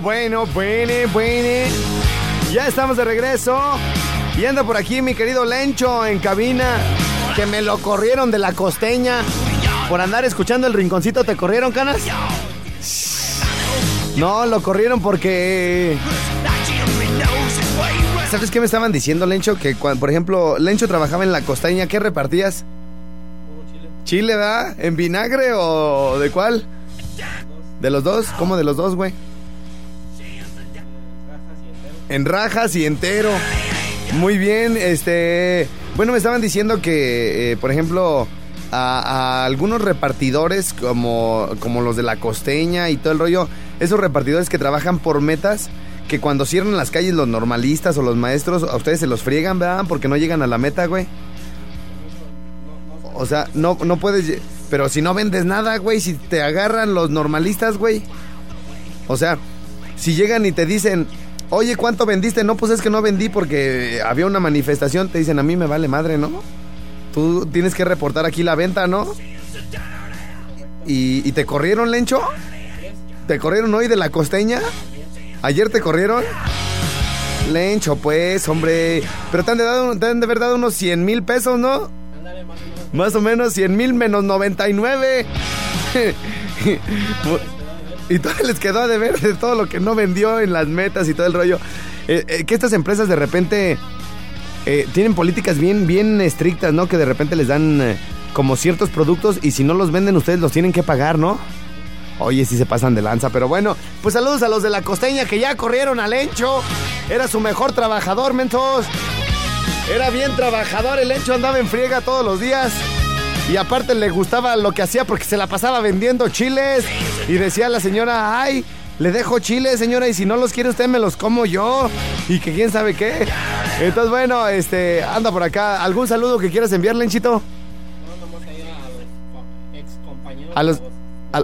Bueno, bueno, bueno. Ya estamos de regreso. Y anda por aquí mi querido Lencho en cabina. Que me lo corrieron de la costeña. Por andar escuchando el rinconcito, ¿te corrieron, canas? No, lo corrieron porque. ¿Sabes qué me estaban diciendo, Lencho? Que, cuando, por ejemplo, Lencho trabajaba en la costeña, ¿qué repartías? Chile, ¿verdad? ¿En vinagre o de cuál? ¿De los dos? ¿Cómo de los dos, güey? En rajas y entero. Muy bien, este... Bueno, me estaban diciendo que, eh, por ejemplo, a, algunos repartidores como, como los de la costeña y todo el rollo, esos repartidores que trabajan por metas, que cuando cierran las calles los normalistas o los maestros, a ustedes se los friegan, ¿verdad? Porque no llegan a la meta, güey. O sea, no, no puedes... Pero si no vendes nada, güey, si te agarran los normalistas, güey. O sea, si llegan y te dicen, oye, ¿cuánto vendiste? No, pues es que no vendí porque había una manifestación. Te dicen, a mí me vale madre, ¿no? Tú tienes que reportar aquí la venta, ¿no? ¿Y, te corrieron, Lencho? ¿Te corrieron hoy de la costeña? ¿Ayer te corrieron? Lencho, pues, hombre. Pero te han de, dado, haber dado unos 100 mil pesos, ¿no? Más o menos 100 mil menos 99. y todavía les quedó a deber de todo lo que no vendió en las metas y todo el rollo. Eh, eh, que estas empresas de repente eh, tienen políticas bien, bien estrictas, ¿no? Que de repente les dan como ciertos productos y si no los venden ustedes los tienen que pagar, ¿no? Oye, si se pasan de lanza, pero bueno, pues saludos a los de la costeña que ya corrieron al Encho. Era su mejor trabajador, mentos. Era bien trabajador, el Encho andaba en friega todos los días. Y aparte le gustaba lo que hacía porque se la pasaba vendiendo chiles. Y decía la señora, ay, le dejo chiles, señora, y si no los quiere usted me los como yo. Y que quién sabe qué. Entonces, bueno, este, anda por acá. ¿Algún saludo que quieras enviarle, Lenchito? A los, a,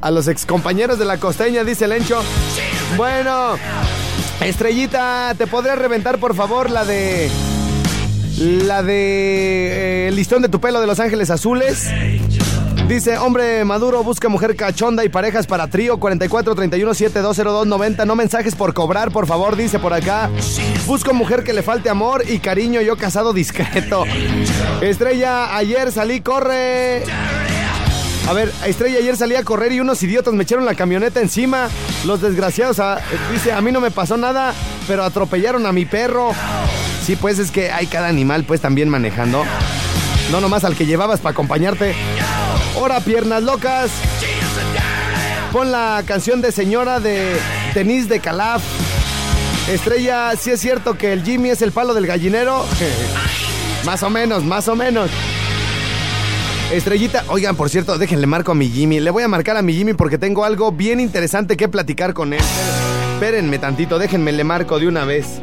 a los ex compañeros de la costeña, dice Lencho. Bueno, Estrellita, ¿te podrías reventar por favor la de. La de. eh, el listón de tu pelo de Los Ángeles Azules? Dice, hombre maduro busca mujer cachonda y parejas para trío 44 31 7202 90. No mensajes por cobrar, por favor, dice por acá. Busco mujer que le falte amor y cariño, yo casado discreto. Estrella, ayer salí, corre. A ver, Estrella, ayer salí a correr y unos idiotas me echaron la camioneta encima. Los desgraciados, ah, dice, a mí no me pasó nada, pero atropellaron a mi perro. Sí, pues es que hay cada animal, pues también manejando. No nomás al que llevabas para acompañarte. Ahora, piernas locas. Pon la canción de señora de Denise de Calaf. Estrella, sí es cierto que el Jimmy es el palo del gallinero. más o menos, más o menos. Estrellita, oigan, por cierto, déjenle marco a mi Jimmy. Le voy a marcar a mi Jimmy porque tengo algo bien interesante que platicar con él. Espérenme tantito, déjenme le marco de una vez.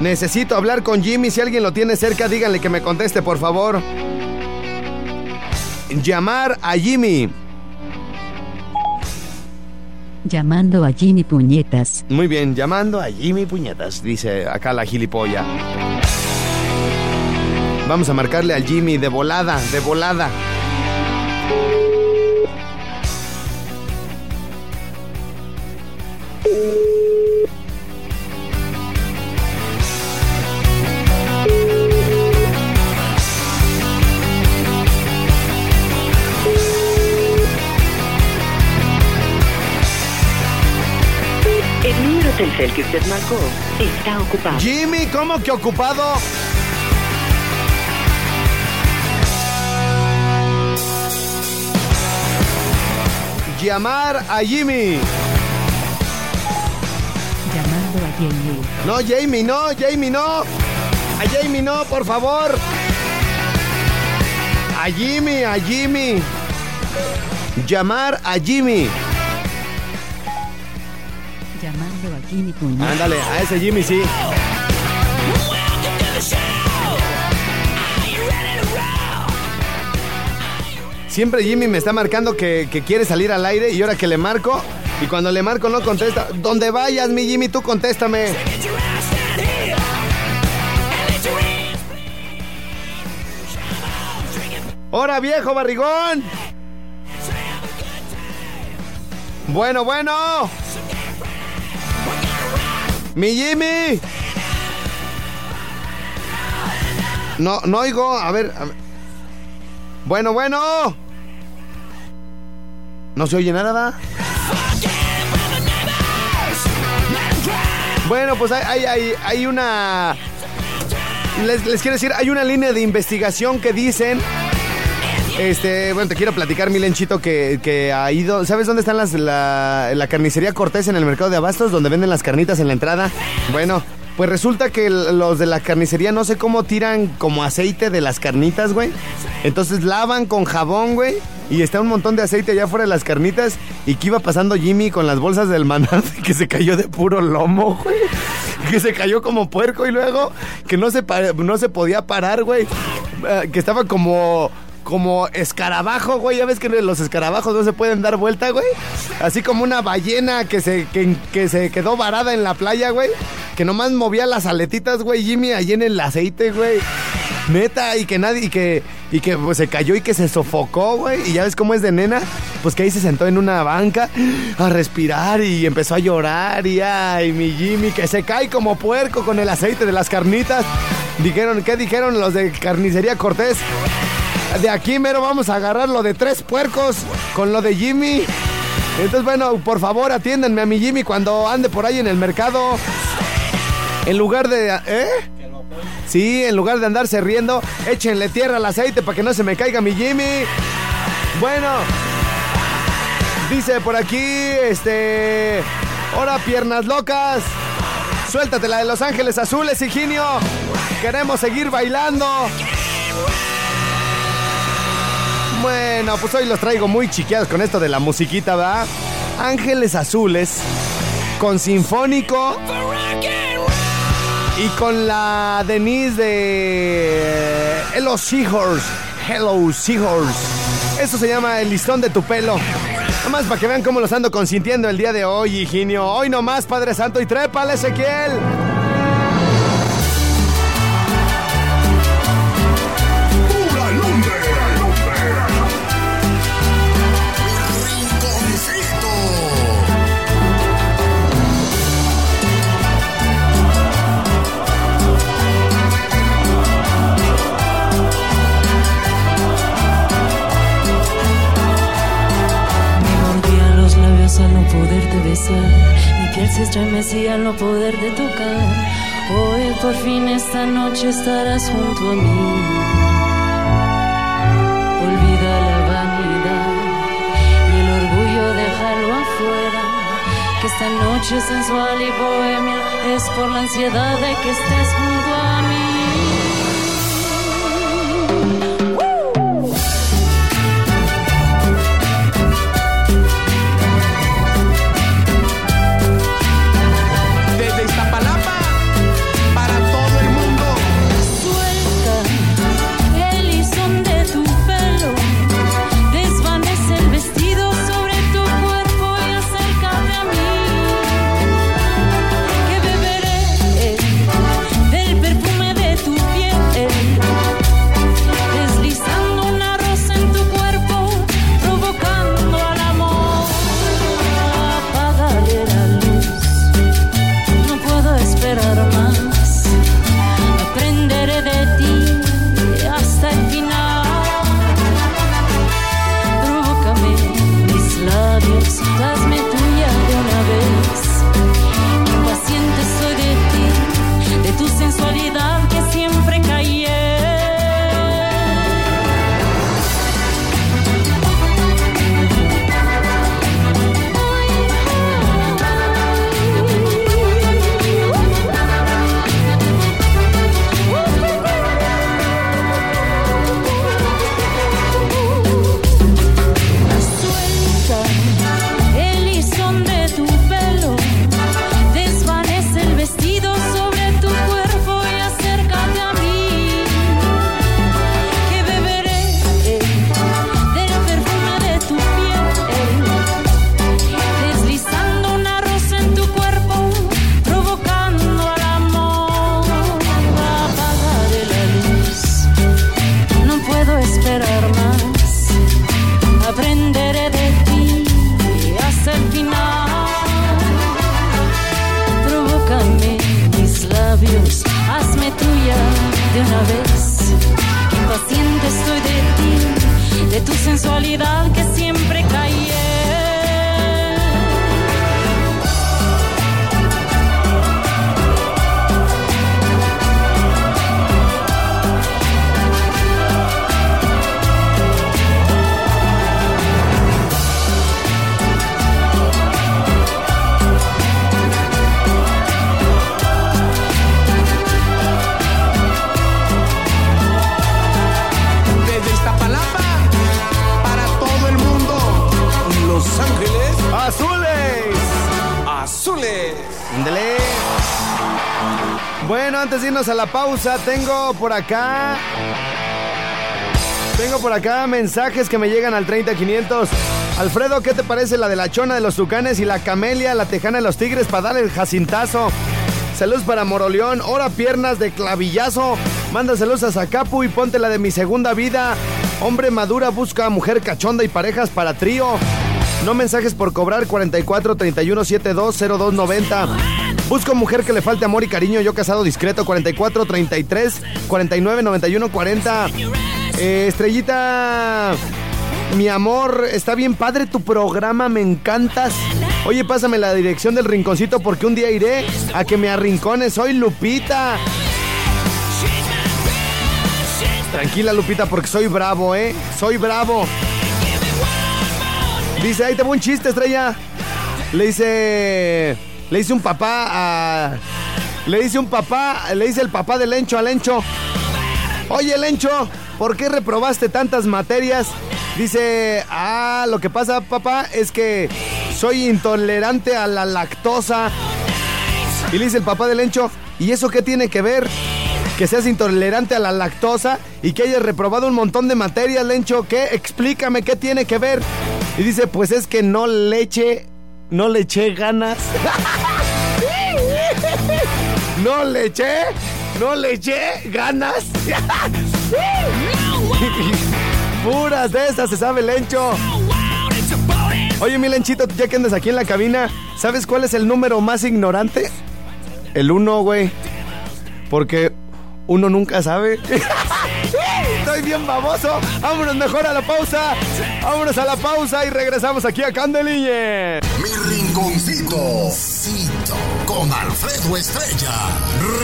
Necesito hablar con Jimmy. Si alguien lo tiene cerca, díganle que me conteste, por favor. Llamar a Jimmy. Llamando a Jimmy Puñetas. Muy bien, llamando a Jimmy Puñetas, dice acá la gilipolla. Vamos a marcarle al Jimmy de volada, de volada. El número Telcel que usted marcó está ocupado. Jimmy, ¿cómo que ocupado? Llamar a Jimmy. Llamando a Jamie. No, Jamie, no, Jamie, no. A Jamie, no, por favor. A Jimmy, a Jimmy. Llamar a Jimmy. Puñetas. Ándale, a ese Jimmy sí. Siempre Jimmy me está marcando que, que quiere salir al aire y ahora que le marco, y cuando le marco no contesta. Donde vayas, mi Jimmy, tú contéstame. ¡Hora, viejo barrigón! Bueno, bueno. Mi Jimmy. No, no oigo. A ver. Bueno, bueno. No se oye nada. Bueno, pues hay, hay, hay, hay una... Les, les quiero decir, hay una línea de investigación que dicen... Este, bueno, te quiero platicar, mi lenchito, que, que ha ido... ¿Sabes dónde están las, la, carnicería Cortés en el mercado de Abastos? Donde venden las carnitas en la entrada. Bueno, pues resulta que los de la carnicería no sé cómo tiran como aceite de las carnitas, güey. Entonces lavan con jabón, güey. Y está un montón de aceite allá afuera de las carnitas. Y que iba pasando Jimmy con las bolsas del maná que se cayó de puro lomo, güey. Que se cayó como puerco y luego que no se, no se podía parar, güey. Eh, que estaba como como escarabajo, güey. Ya ves que los escarabajos no se pueden dar vuelta, güey. Así como una ballena que se, que, que se quedó varada en la playa, güey. Que nomás movía las aletitas, güey, Jimmy, allí en el aceite, güey. Neta, y que nadie, y que, y que pues, se cayó y que se sofocó, güey. Y ya ves cómo es de nena, pues que ahí se sentó en una banca a respirar y empezó a llorar. Y ay, mi Jimmy, que se cae como puerco con el aceite de las carnitas. Dijeron, ¿qué dijeron los de Carnicería Cortés? De aquí mero vamos a agarrar lo de tres puercos con lo de Jimmy. Entonces, bueno, por favor, atiéndanme a mi Jimmy cuando ande por ahí en el mercado. En lugar de... ¿Eh? Sí, en lugar de andarse riendo, échenle tierra al aceite para que no se me caiga mi Jimmy. Bueno, dice por aquí, este... Ahora, piernas locas. Suéltate la de Los Ángeles Azules, Higinio. Queremos seguir bailando. Bueno, pues hoy los traigo muy chiqueados con esto de la musiquita, ¿verdad? Ángeles Azules, con Sinfónico y con la Denise de Hello Seahorse. Hello Seahorse. Eso se llama el listón de tu pelo. Nada más para que vean cómo los ando consintiendo el día de hoy, Higinio. Hoy nomás, Padre Santo, y trépale, Ezequiel. Al no poderte besar. Mi piel se estremecía al no poderte tocar. Hoy por fin esta noche estarás junto a mí. Olvida la vanidad y el orgullo déjalo afuera. Que esta noche sensual y bohemia es por la ansiedad de que estés junto a mí. Hazme tuya de una vez. Impaciente estoy de ti, de tu sensualidad que siempre caí Azules. Ándele. Bueno, antes de irnos a la pausa, tengo por acá. Tengo por acá mensajes que me llegan al 30500. Alfredo, ¿qué te parece la de la chona de los tucanes y la camelia, la tejana de los tigres para darle el jacintazo? Saludos para Moroleón, hora piernas de clavillazo. Manda saludos a Zacapu y ponte la de mi segunda vida. Hombre madura busca mujer cachonda y parejas para trío. No mensajes por cobrar 44 31 72 02 90. Busco mujer que le falte amor y cariño. Yo casado discreto 44 33 49 91 40. Eh, estrellita, mi amor, está bien padre tu programa, me encantas. Oye, pásame la dirección del rinconcito porque un día iré a que me arrincones. Soy Lupita. Tranquila, Lupita, porque soy bravo, ¿eh? Soy bravo. Dice, ahí te voy un chiste, estrella. Le dice. Le dice un papá a. Le dice un papá. Le dice el papá de Lencho a Lencho. Oye, Lencho, ¿por qué reprobaste tantas materias? Dice, ah, lo que pasa, papá, es que soy intolerante a la lactosa. Y le dice el papá de Lencho, ¿y eso qué tiene que ver? Que seas intolerante a la lactosa y que hayas reprobado un montón de materias, Lencho. ¿Qué? Explícame, ¿qué tiene que ver? Y dice, pues es que no le eché, no le eché ganas. No le eché, no le eché ganas. Puras de esas se sabe Lencho. Oye, mi Lenchito, ya que andas aquí en la cabina, ¿sabes cuál es el número más ignorante? El uno, güey. Porque uno nunca sabe. Estoy bien baboso. Vámonos mejor a la pausa. Vámonos a la pausa y regresamos aquí a Candeliñe. Mi rinconcito. Cito con Alfredo Estrella.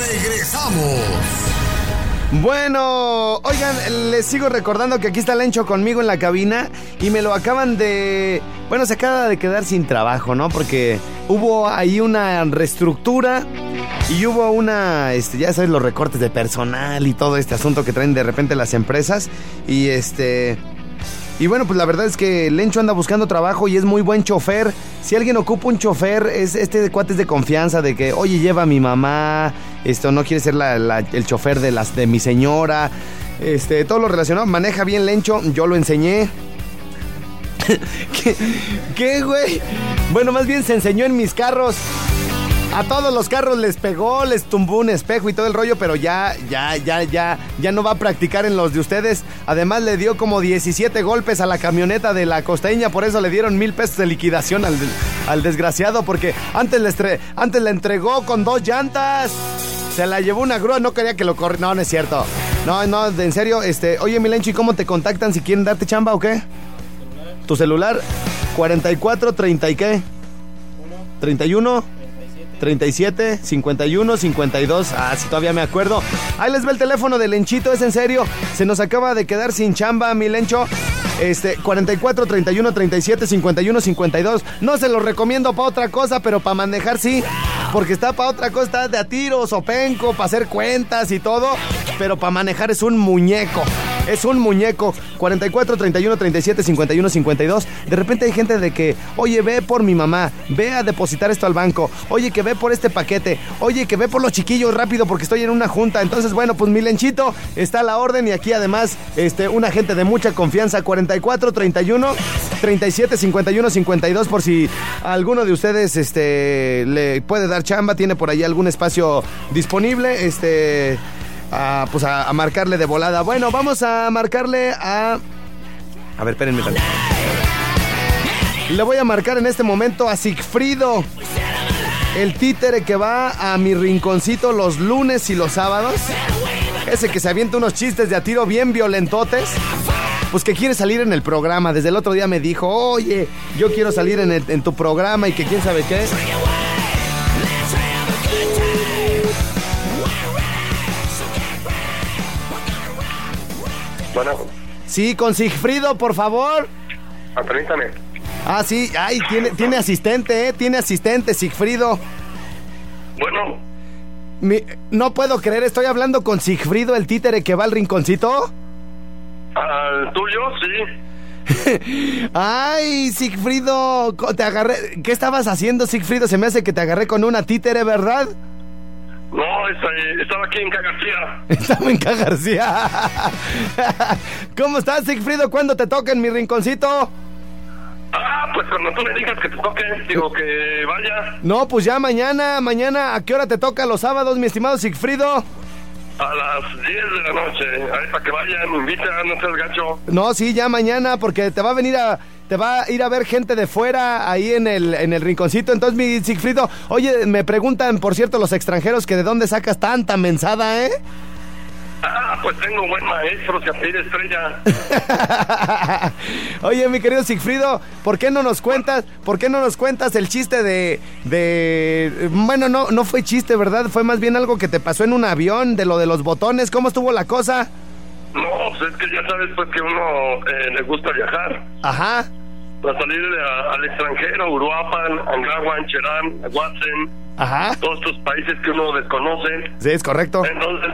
Regresamos. Bueno, oigan, les sigo recordando que aquí está Lencho conmigo en la cabina y me lo acaban de... Bueno, se acaba de quedar sin trabajo, ¿no? Porque hubo ahí una reestructura y hubo una, este, ya sabes, los recortes de personal y todo este asunto que traen de repente las empresas y este... Y bueno, pues la verdad es que Lencho anda buscando trabajo y es muy buen chofer. Si alguien ocupa un chofer, es este cuate es de confianza de que, oye, lleva a mi mamá, esto no quiere ser el chofer de las de mi señora, este, todo lo relacionado. Maneja bien Lencho, yo lo enseñé. ¿Qué, ¿Qué, güey? Bueno, más bien se enseñó en mis carros. A todos los carros les pegó, les tumbó un espejo y todo el rollo, pero ya, ya, ya, ya, ya no va a practicar en los de ustedes. Además le dio como 17 golpes a la camioneta de la costeña, por eso le dieron mil pesos de liquidación al, al desgraciado, porque antes le, antes le entregó con dos llantas. Se la llevó una grúa, no quería que lo corriera. No, no es cierto. No, no, en serio, este, oye Milencho, ¿y cómo te contactan si quieren darte chamba o qué? Tu celular, 44, 30 y qué? 31. 37, 51, 52. Ah, si todavía me acuerdo. Ahí les ve el teléfono de Lenchito, es en serio. Se nos acaba de quedar sin chamba, mi Lencho. Este, 44, 31, 37, 51, 52. No se lo recomiendo para otra cosa, pero para manejar sí. Porque está para otra cosa, está de a tiros o penco, para hacer cuentas y todo. Pero para manejar es un muñeco. Es un muñeco. 44, 31, 37, 51, 52. De repente hay gente de que, oye, ve por mi mamá, ve a depositar esto al banco. Oye, que ve por este paquete. Oye, que ve por los chiquillos rápido porque estoy en una junta. Entonces, bueno, pues mi lenchito está a la orden y aquí además, este, una gente de mucha confianza. 44, 31, 37, 51, 52. Por si alguno de ustedes, este, le puede dar chamba, tiene por ahí algún espacio disponible, este a, pues a, marcarle de volada. Bueno, vamos a marcarle a. A ver, espérenme. tantito. Le voy a marcar en este momento a Sigfrido. El títere que va a mi rinconcito los lunes y los sábados. Ese que se avienta unos chistes de a tiro bien violentotes. Pues que quiere salir en el programa. Desde el otro día me dijo, oye, yo quiero salir en, el- en tu programa y que quién sabe qué. Bueno, Sí, con Sigfrido, por favor. ah, permítame. Ah, sí, ay, tiene, tiene asistente, ¿eh? Tiene asistente, Sigfrido. Bueno, Mi- no puedo creer, estoy hablando con Sigfrido, el títere que va al rinconcito. Al tuyo, sí. Ay, Sigfrido, te agarré. ¿Qué estabas haciendo, Sigfrido? Se me hace que te agarré con una títere, ¿verdad? No, estaba aquí en Cagarcía. Estaba en Ca García. ¿Cómo estás, Sigfrido? ¿Cuándo te toca en mi rinconcito? Ah, pues cuando tú me digas que te toque, digo que vaya No, pues ya mañana, mañana, ¿a qué hora te toca los sábados, mi estimado Sigfrido? A las 10 de la noche. Ahí para que vaya, me invita, no seas gacho. No, sí, ya mañana, porque te va a venir a. Te va a ir a ver gente de fuera ahí en el, en el rinconcito. Entonces, mi Sigfrido, oye, me preguntan, por cierto, los extranjeros que de dónde sacas tanta mensada, ¿eh? Ah, pues tengo un buen maestro, se apellida Estrella. Oye, mi querido Sigfrido, ¿por qué no nos cuentas, por qué no nos cuentas el chiste de, de, bueno, no, no fue chiste, ¿verdad? Fue más bien algo que te pasó en un avión, de lo de los botones, ¿cómo estuvo la cosa? No, pues es que ya sabes pues que uno eh, le gusta viajar. Ajá, Para salir a- al extranjero, Uruapan, Angawan, Cherán, Huatzen, ajá, todos estos países que uno desconoce. sí, es correcto. Entonces,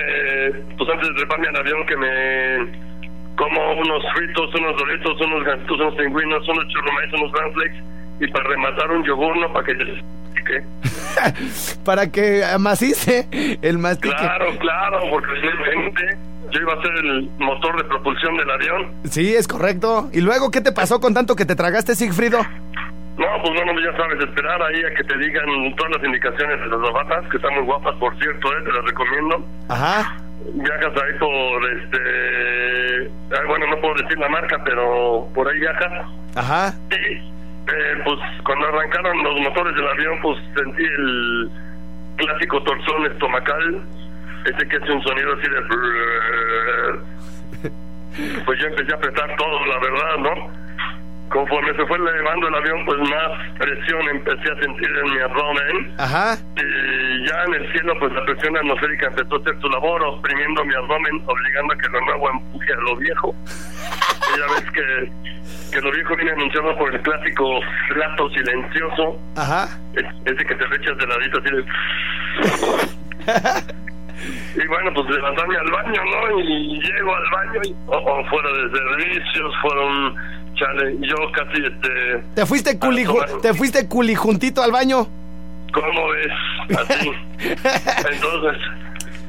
eh, pues antes de treparme al avión que me como unos fritos, unos doritos, unos gansitos, unos pingüinos, unos churrumais, unos cornflakes y para rematar un yogur, ¿no? Para que que Para que amacice el mastique. Claro, claro, porque realmente yo iba a ser el motor de propulsión del avión. Sí, es correcto. ¿Y luego qué te pasó con tanto que te tragaste, Sigfrido? No, pues bueno, ya sabes, esperar ahí a que te digan todas las indicaciones de las novatas, que están muy guapas, por cierto, ¿eh? te las recomiendo. Ajá, Viajas ahí por, este... bueno, no puedo decir la marca, pero por ahí viajas. ajá. Y, eh, pues cuando arrancaron los motores del avión, pues sentí el clásico torzón estomacal, ese que hace un sonido así de... Pues yo empecé a apretar todo, la verdad, ¿no? Conforme se fue elevando el avión, pues más presión empecé a sentir en mi abdomen. Ajá. Y ya en el cielo, pues la presión atmosférica empezó a hacer su labor, oprimiendo mi abdomen, obligando a que lo nuevo empuje a lo viejo. Y ya ves que, que lo viejo viene anunciado por el clásico flato silencioso, Ajá. es- ese que te echas de ladito así de... Y bueno, pues levantarme al baño, ¿no? Y llego al baño y o, o fuera de servicios, fueron, chale, yo casi, este... ¿Te fuiste, culi, te fuiste culijuntito al baño? ¿Cómo ves? Así. Entonces,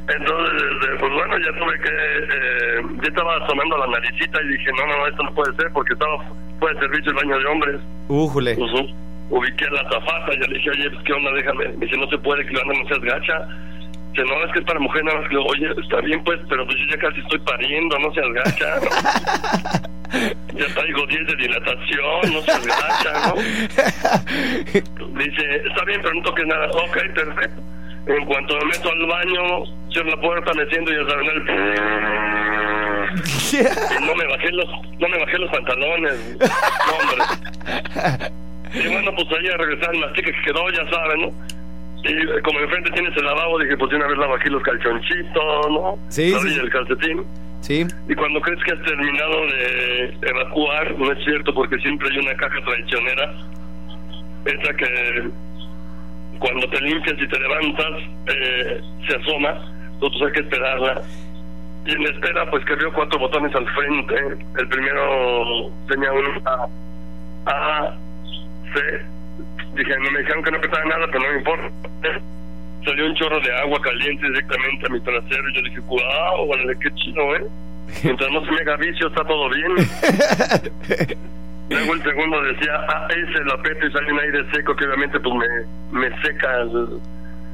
entonces, este, pues bueno, ya tuve que, eh, ya estaba sonando la naricita y dije, no, no, no, esto no puede ser porque estaba fuera de servicio el baño de hombres. Újule. Uh, ubiqué a la zafata y le dije, oye, pues, ¿qué onda? Déjame. Me dice, no se puede, que no seas gacha. Dice, no, es que es para mujer, nada más que, oye, está bien, pues, pero pues yo ya casi estoy pariendo, no seas gacha. ¿no? ya traigo 10 de dilatación, no seas gacha, ¿no? Dice, está bien, pero no toques nada. Ok, perfecto. En cuanto me meto al baño, cierro la puerta, me siento y ya saben el... Y no me bajé los, no me bajé los pantalones. No, hombre. Y bueno, pues ahí a regresar el mastique que quedó, ya saben, ¿no? Y como enfrente tienes el lavabo, dije, pues de una vez lavo aquí los calchonchitos, ¿no? Sí, La sí, del calcetín. Sí. Y cuando crees que has terminado de evacuar, no es cierto, porque siempre hay una caja traicionera. Esa que cuando te limpias y te levantas, eh, se asoma, entonces hay que esperarla. Y en la espera, pues que veo cuatro botones al frente. El primero tenía un A, A, C. Dije, no me dijeron que no apretaba nada, pero no me importa. Salió un chorro de agua caliente directamente a mi trasero y yo dije, wow, vale, qué chido, ¿eh? Mientras no se me haga vicio, está todo bien. Luego el segundo decía, ah, ese lo aprieto y sale un aire seco que obviamente pues me, me seca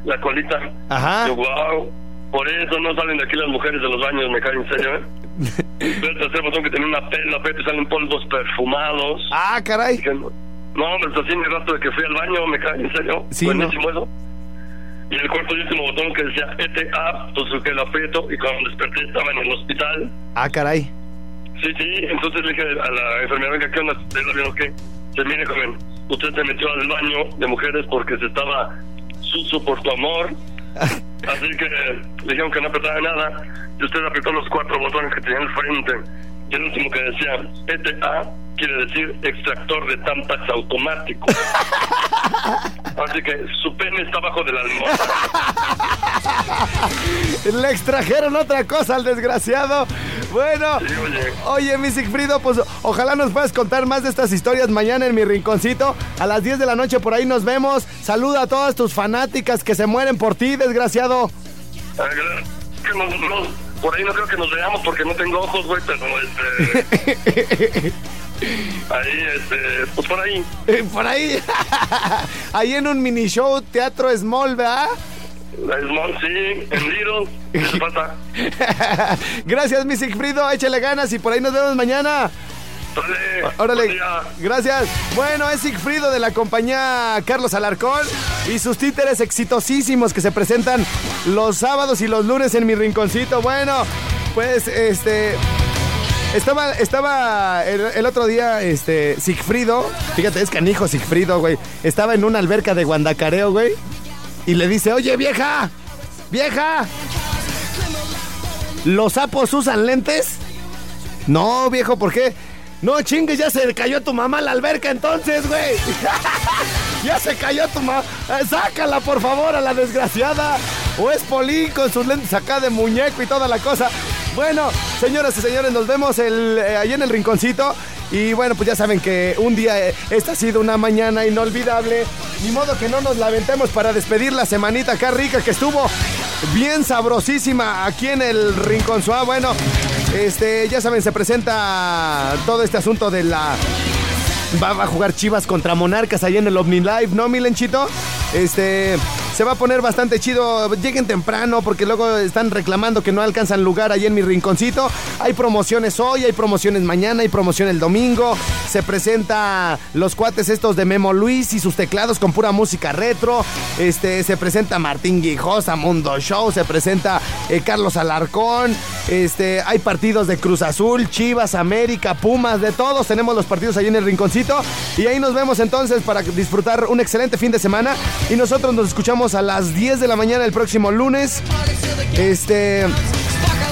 la colita. Ajá. Yo, wow, por eso no salen de aquí las mujeres de los baños, me cae en serio, ¿eh? El tercer botón que tenía una P, lo aprieto y salen polvos perfumados. Ah, caray. Dije, no, hombre, así mi rato de que fui al baño, me cae en serio. Sí, Buenísimo eso. Y el cuarto y último botón que decía ETA, pues que lo aprieto y cuando desperté estaba en el hospital. Ah, caray. Sí, sí, entonces le dije a la enfermera, venga, ¿qué onda? ¿Le vieron qué? Se mire, joven, usted se metió al baño de mujeres porque se estaba sucio por tu amor. Así que le dijeron que no apretaba nada y usted apretó los cuatro botones que tenía al frente. Y el último que decía ETA quiere decir extractor de tampax automático. Así que su pene está bajo de la almohada. Le extrajeron otra cosa al desgraciado. Bueno, Sí, oye. oye, mi Sigfrido, pues ojalá nos puedas contar más de estas historias mañana en mi rinconcito. A las 10 de la noche por ahí nos vemos. Saluda a todas tus fanáticas que se mueren por ti, desgraciado. Que no- no, por ahí no creo que nos veamos porque no tengo ojos, güey, pero este. ahí, este. Pues por ahí. Eh, Por ahí. ahí en un mini show, teatro small, ¿verdad? La Small, sí, en Little. ¿Qué falta? Gracias, mi Sigfrido. Échale ganas y por ahí nos vemos mañana. Buen Órale, gracias. Bueno, es Sigfrido de la compañía Carlos Alarcón y sus títeres exitosísimos que se presentan los sábados y los lunes en mi rinconcito. Bueno, pues este. Estaba, estaba el, otro día, este, Sigfrido, fíjate, es canijo Sigfrido, güey. Estaba en una alberca de guandacareo, güey. Y le dice, oye, vieja, vieja, ¿los sapos usan lentes? No, viejo, ¿por qué? No chingues, ya se cayó tu mamá a la alberca entonces, güey. ya se cayó tu mamá. Sácala, por favor, a la desgraciada. O es Polín con sus lentes acá de muñeco y toda la cosa. Bueno, señoras y señores, nos vemos eh, ahí en el rinconcito. Y bueno, pues ya saben que un día, eh, esta ha sido una mañana inolvidable. Ni modo que no nos lamentemos para despedir la semanita acá rica que estuvo bien sabrosísima aquí en el Rincón Suá. Bueno, este, ya saben, se presenta todo este asunto de la. Va, a jugar Chivas contra Monarcas ahí en el OVNI Live, ¿no, Milenchito? Este. Se va a poner bastante chido. Lleguen temprano porque luego están reclamando que no alcanzan lugar ahí en mi rinconcito. Hay promociones hoy, hay promociones mañana, hay promoción el domingo. Se presenta los cuates estos de Memo Luis y sus teclados con pura música retro. Este, se presenta Martín Guijosa, Mundo Show, se presenta eh, Carlos Alarcón. Este, hay partidos de Cruz Azul, Chivas, América, Pumas, de todos. Tenemos los partidos ahí en el rinconcito. Y ahí nos vemos entonces para disfrutar un excelente fin de semana. Y nosotros nos escuchamos a las 10 de la mañana el próximo lunes. Este.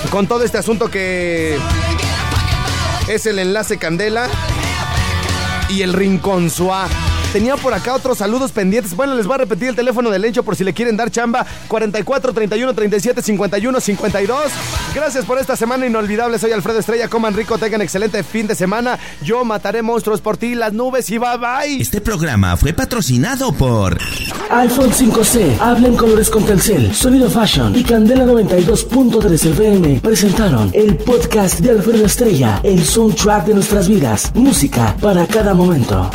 Con todo este asunto que es el enlace Candela y el Rincón Suá. Tenía por acá otros saludos pendientes. Bueno, les voy a repetir el teléfono del Lencho por si le quieren dar chamba. 44 31 37 51 52. Gracias por esta semana inolvidable. Soy Alfredo Estrella. Coman rico, tengan excelente fin de semana. Yo mataré monstruos por ti, las nubes y bye bye. Este programa fue patrocinado por iPhone 5C, habla en colores con Telcel, Sonido Fashion y Candela 92.3 FM presentaron el podcast de Alfredo Estrella, el soundtrack de nuestras vidas, música para cada momento.